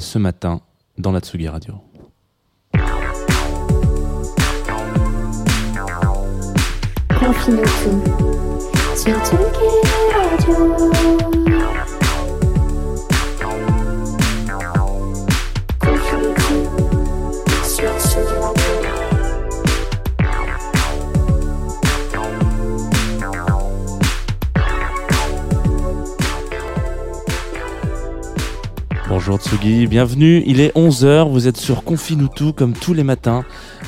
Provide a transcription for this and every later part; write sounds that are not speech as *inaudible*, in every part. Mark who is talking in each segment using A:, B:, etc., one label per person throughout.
A: Ce matin dans la Tsugi Radio. Bonjour Tsugi, bienvenue. Il est 11h, vous êtes sur Confinutu comme tous les matins.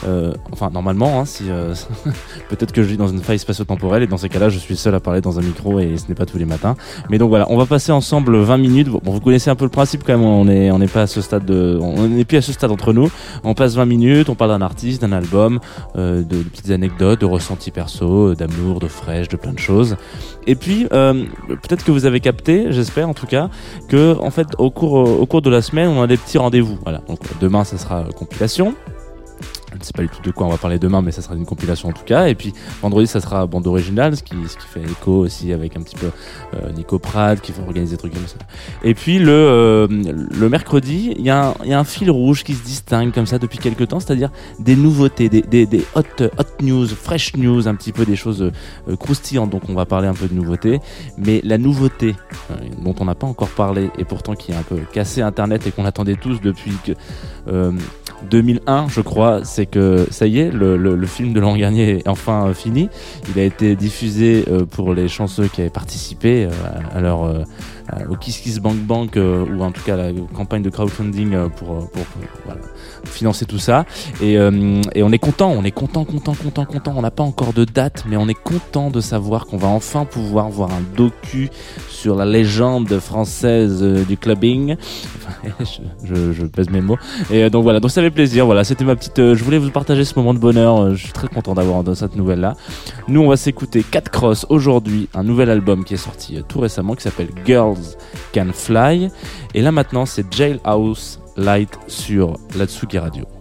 A: Euh, enfin, normalement, hein, si, euh, *laughs* peut-être que je vis dans une faille spatio-temporelle et dans ces cas-là, je suis seul à parler dans un micro et ce n'est pas tous les matins. Mais donc voilà, on va passer ensemble 20 minutes. Bon, vous connaissez un peu le principe quand même, on est, on n'est pas à ce stade de, on n'est plus à ce stade entre nous. On passe 20 minutes, on parle d'un artiste, d'un album, euh, de, petites anecdotes, de ressentis perso, d'amour, de fraîche, de plein de choses. Et puis, peut-être que vous avez capté, j'espère en tout cas, que en fait, au cours, cours de la semaine, on a des petits rendez-vous. Voilà. Demain, ça sera compilation. Je ne sais pas du tout de quoi on va parler demain, mais ça sera une compilation en tout cas. Et puis vendredi, ça sera bande originale, ce qui, ce qui fait écho aussi avec un petit peu euh, Nico Prad qui va organiser des trucs comme ça. Et puis le, euh, le mercredi, il y, a un- il y a un fil rouge qui se distingue comme ça depuis quelques temps, c'est-à-dire des nouveautés, des, des, hot, hot news, fresh news, un petit peu des choses euh, croustillantes. Donc on va parler un peu de nouveautés. Mais la nouveauté dont on n'a pas encore parlé et pourtant qui a un peu cassé Internet et qu'on attendait tous depuis que... euh, 2001, je crois, c'est que ça y est, le, film de l'an dernier est enfin euh, fini. Il a été diffusé euh, pour les chanceux qui avaient participé euh, à leur au Kiss Kiss Bank Bank euh, ou en tout cas la campagne de crowdfunding euh, pour, euh, pour, pour, voilà, financer tout ça. Et, euh, et on est content, on est content, content, content, content. On n'a pas encore de date, mais on est content de savoir qu'on va enfin pouvoir voir un docu sur la légende française euh, du clubbing. *laughs* Je, je, je pèse mes mots. Et euh, donc voilà, donc ça fait plaisir. Voilà, c'était ma petite. euh, je voulais vous partager ce moment de bonheur. euh, je suis très content d'avoir cette nouvelle là. Nous, on va s'écouter Cat Cross aujourd'hui, un nouvel album qui est sorti euh, tout récemment qui s'appelle Can Fly. Et là maintenant, c'est Jailhouse Light sur la Tsugi Radio.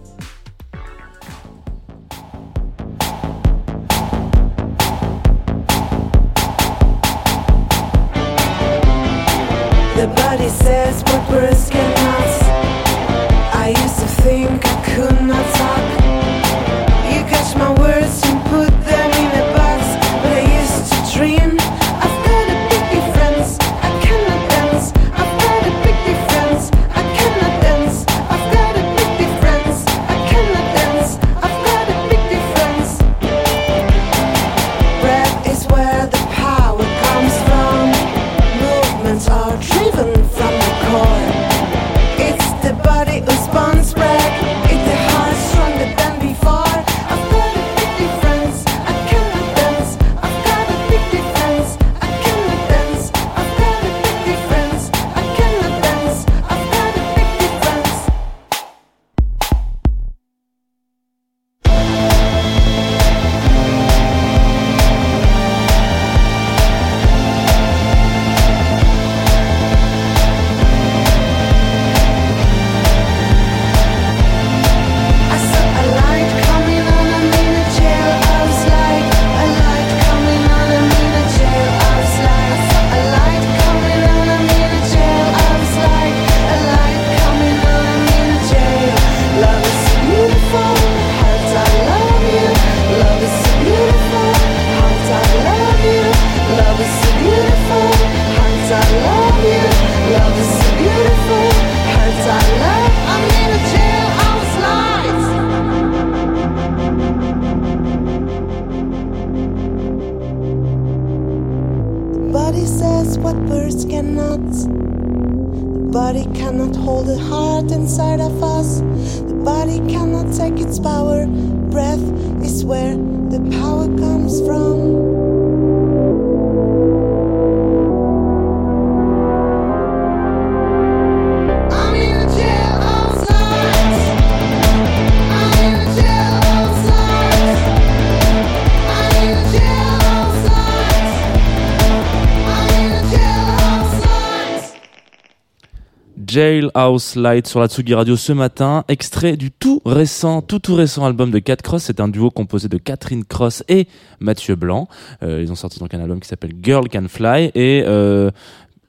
A: Jailhouse Light sur la Tsugi Radio ce matin, extrait du tout récent, tout tout récent album de Cat Cross. C'est un duo composé de Catherine Cross et Mathieu Blanc. Euh, ils ont sorti donc un album qui s'appelle Girl Can Fly et euh,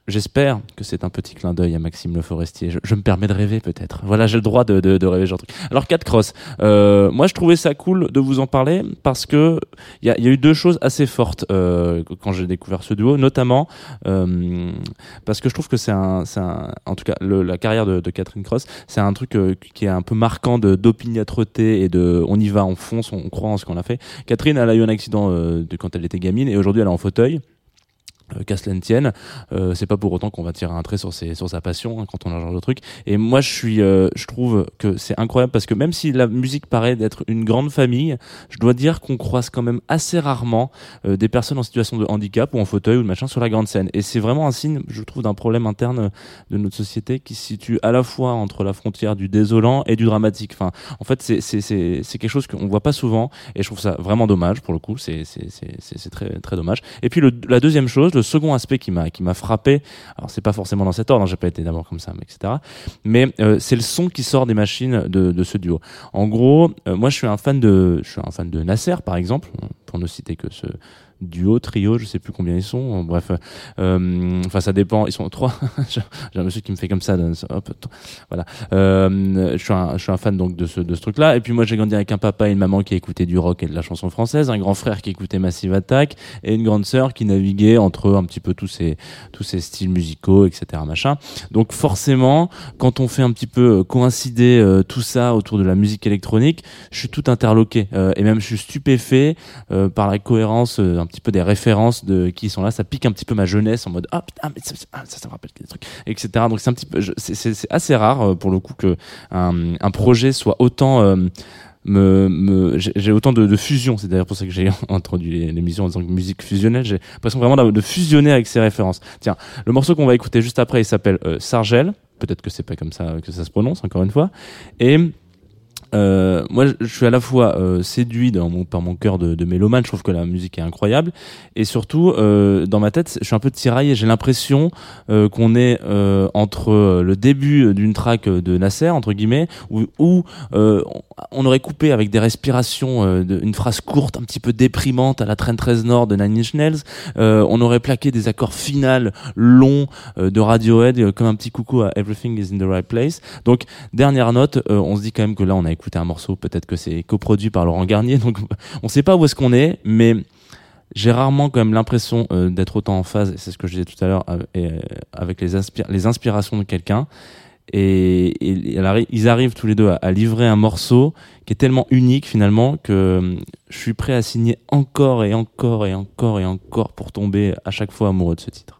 A: J'espère que c'est un petit clin d'œil à Maxime Le Forestier. Je, je me permets de rêver peut-être. Voilà, j'ai le droit de, de, de rêver genre truc. Alors Cat Cross, euh, moi je trouvais ça cool de vous en parler parce que il y a, y a eu deux choses assez fortes euh, quand j'ai découvert ce duo, notamment euh, parce que je trouve que c'est un, un, en tout cas le, la carrière de, de Catherine Cross, c'est un truc euh, qui est un peu marquant de d'opiniâtreté et de on y va, on fonce, on croit en ce qu'on a fait. Catherine, elle a eu un accident euh, de quand elle était gamine et aujourd'hui elle est en fauteuil qu'à cela ne tienne, euh, c'est pas pour autant qu'on va tirer un trait sur ses, sur sa passion hein, quand on a genre de truc. Et moi, je suis, euh, je trouve que c'est incroyable parce que même si la musique paraît d'être une grande famille, je dois dire qu'on croise quand même assez rarement euh, des personnes en situation de handicap ou en fauteuil ou de machin sur la grande scène. Et c'est vraiment un signe, je trouve, d'un problème interne de notre société qui se situe à la fois entre la frontière du désolant et du dramatique. Enfin, en fait, c'est c'est c'est c'est quelque chose qu'on voit pas souvent et je trouve ça vraiment dommage pour le coup. C'est c'est c'est c'est c'est très très dommage. Et puis le, la deuxième chose, le second aspect qui m'a qui m'a frappé. Alors c'est pas forcément dans cet ordre, hein, j'ai pas été d'abord comme ça, mais etc. Mais euh, c'est le son qui sort des machines de de ce duo. En gros, euh, moi je suis un fan de je suis un fan de Nasser par exemple, pour ne citer que ce duo, trio, je sais plus combien ils sont. Bref, euh, enfin ça dépend. Ils sont trois. *laughs* J'ai un monsieur qui me fait comme ça. Hop, voilà. Euh, je suis un, je suis un fan donc de ce de ce truc-là. Et puis moi j'ai grandi avec un papa et une maman qui écoutaient du rock et de la chanson française, un grand frère qui écoutait Massive Attack et une grande sœur qui naviguait entre un petit peu tous ces tous ces styles musicaux, etc. Machin. Donc forcément, quand on fait un petit peu euh, coïncider euh, tout ça autour de la musique électronique, je suis tout interloqué Euh, et même je suis stupéfait euh, par la cohérence un petit peu des références de qui sont là. Ça pique un petit peu ma jeunesse en mode ah putain mais ça, me rappelle des trucs, etc. Donc c'est un petit peu, c'est- assez rare euh, pour le coup que un, projet soit autant euh, me, j'ai autant de, fusion c'est d'ailleurs pour ça que j'ai *laughs* introduit l'émission en disant que musique fusionnelle j'ai l'impression vraiment de fusionner avec ces références tiens le morceau qu'on va écouter juste après il s'appelle euh, Sargel peut-être que c'est pas comme ça que ça se prononce encore une fois et euh, moi, je suis à la fois euh, séduit dans mon, par mon cœur de, de mélomane. Je trouve que la musique est incroyable, et surtout euh, dans ma tête, je suis un peu tiraillé. J'ai l'impression euh, qu'on est euh, entre euh, le début d'une track de Nasser entre guillemets, où, où on- aurait coupé avec des respirations, de- une phrase courte, un petit peu déprimante à la Train 13 Nord de Nine Inch Nails. On aurait plaqué des accords finales longs de Radiohead, comme un petit coucou à Everything is in the right place. Donc Dernière note, on se dit quand même que là on a écouté un morceau, peut-être que c'est coproduit par Laurent Garnier, donc *laughs* on sait pas où est-ce qu'on est, mais j'ai rarement quand même l'impression euh, d'être autant en phase, c'est ce que je disais tout à l'heure, euh, euh, avec les, inspir- les inspirations de quelqu'un. Et, ils arrivent tous les deux à, livrer un morceau qui est tellement unique finalement que je suis prêt à signer encore et encore et encore et encore pour tomber à chaque fois amoureux de ce titre.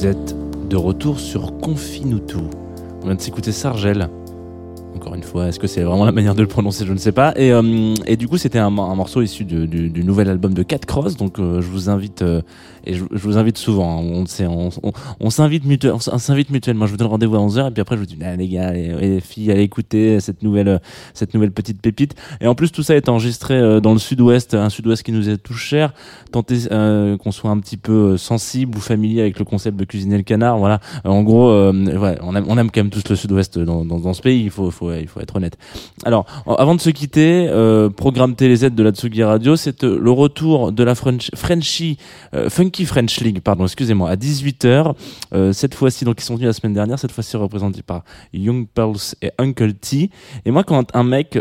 A: Vous êtes de retour sur Confinutu. On vient de s'écouter Sargel. Est-ce que c'est vraiment la manière de le prononcer? Je ne sais pas. Et, euh, et du coup, c'était un, morceau issu de- du, du nouvel album de Cat Cross. Donc, euh, je vous invite, euh, et je, vous invite souvent. hein. on s'invite mutuellement. Je vous donne rendez-vous à 11h et puis après, je vous dis, ah, les gars et les filles, allez écouter cette nouvelle, euh, cette nouvelle petite pépite. Et en plus, tout ça est enregistré euh, dans le sud-ouest, un sud-ouest qui nous est tout cher. Tenter euh, qu'on soit un petit peu euh, sensible ou familier avec le concept de cuisiner le canard. Voilà. Euh, en gros, euh, ouais, on, aime, on aime quand même tous le sud-ouest dans, dans, dans ce pays. Il faut, faut, il faut être honnête. Alors, avant de se quitter, euh, programme TéléZ de la Tsugi Radio, c'est euh, le retour de la French, Frenchy, euh, Funky French League, pardon, excusez-moi, à 18h. Euh, cette fois-ci, donc ils sont venus la semaine dernière, cette fois-ci représentés par Young Pearls et Uncle T. Et moi, quand un mec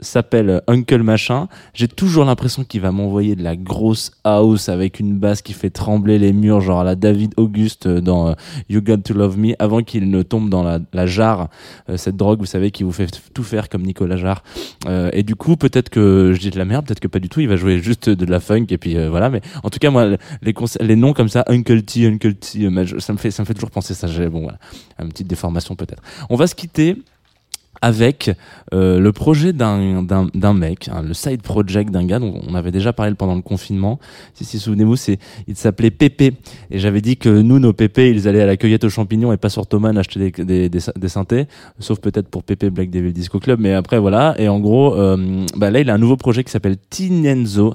A: s'appelle Uncle Machin, j'ai toujours l'impression qu'il va m'envoyer de la grosse house avec une basse qui fait trembler les murs, genre à la David Auguste dans You Got to Love Me, avant qu'il ne tombe dans la, la jarre, cette drogue, vous savez, qui vous fait tout faire comme Nicolas Jarre. Euh, et du coup, peut-être que je dis de la merde, peut-être que pas du tout, il va jouer juste de la funk, et puis euh, voilà. Mais en tout cas, moi, les, les noms comme ça, Uncle T, Uncle T, euh, ça me fait, ça me fait toujours penser ça. Bon, voilà, une petite déformation peut-être. On va se quitter avec euh, le projet d'un mec, hein, le side project d'un gars dont on avait déjà parlé pendant le confinement. Si si souvenez-vous, c'est il s'appelait Pépé et j'avais dit que nous nos Pépé ils allaient à la cueillette aux champignons et pas sur Thomann acheter des des, des, des synthés, sauf peut-être pour Pépé Black Devil Disco Club, mais après voilà. Et en gros, euh, bah là il a un nouveau projet qui s'appelle Tinenzo.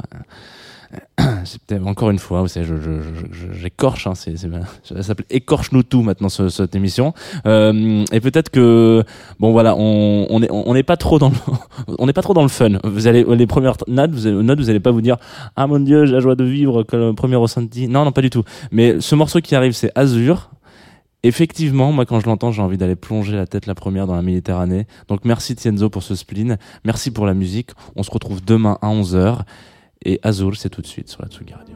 A: *clears throat* C'est peut-être encore une fois, vous savez, je, je, je- je- j'écorche, hein, ça s'appelle écorche-nous tout maintenant ce- cette émission. Euh, et peut-être que bon voilà, on on on n'est pas trop dans le, *laughs* on n'est pas trop dans le fun. Vous allez les premières notes, vous allez, notes, vous allez pas vous dire ah mon dieu, j'ai la joie de vivre que le premier ressenti. Non non pas du tout. Mais ce morceau qui arrive, c'est Azur. Effectivement, moi quand je l'entends, j'ai envie d'aller plonger la tête la première dans la Méditerranée. Donc merci Tienzo pour ce spleen, merci pour la musique. On se retrouve demain à 11h et Azur c'est tout de suite sur la Tsugi Radio.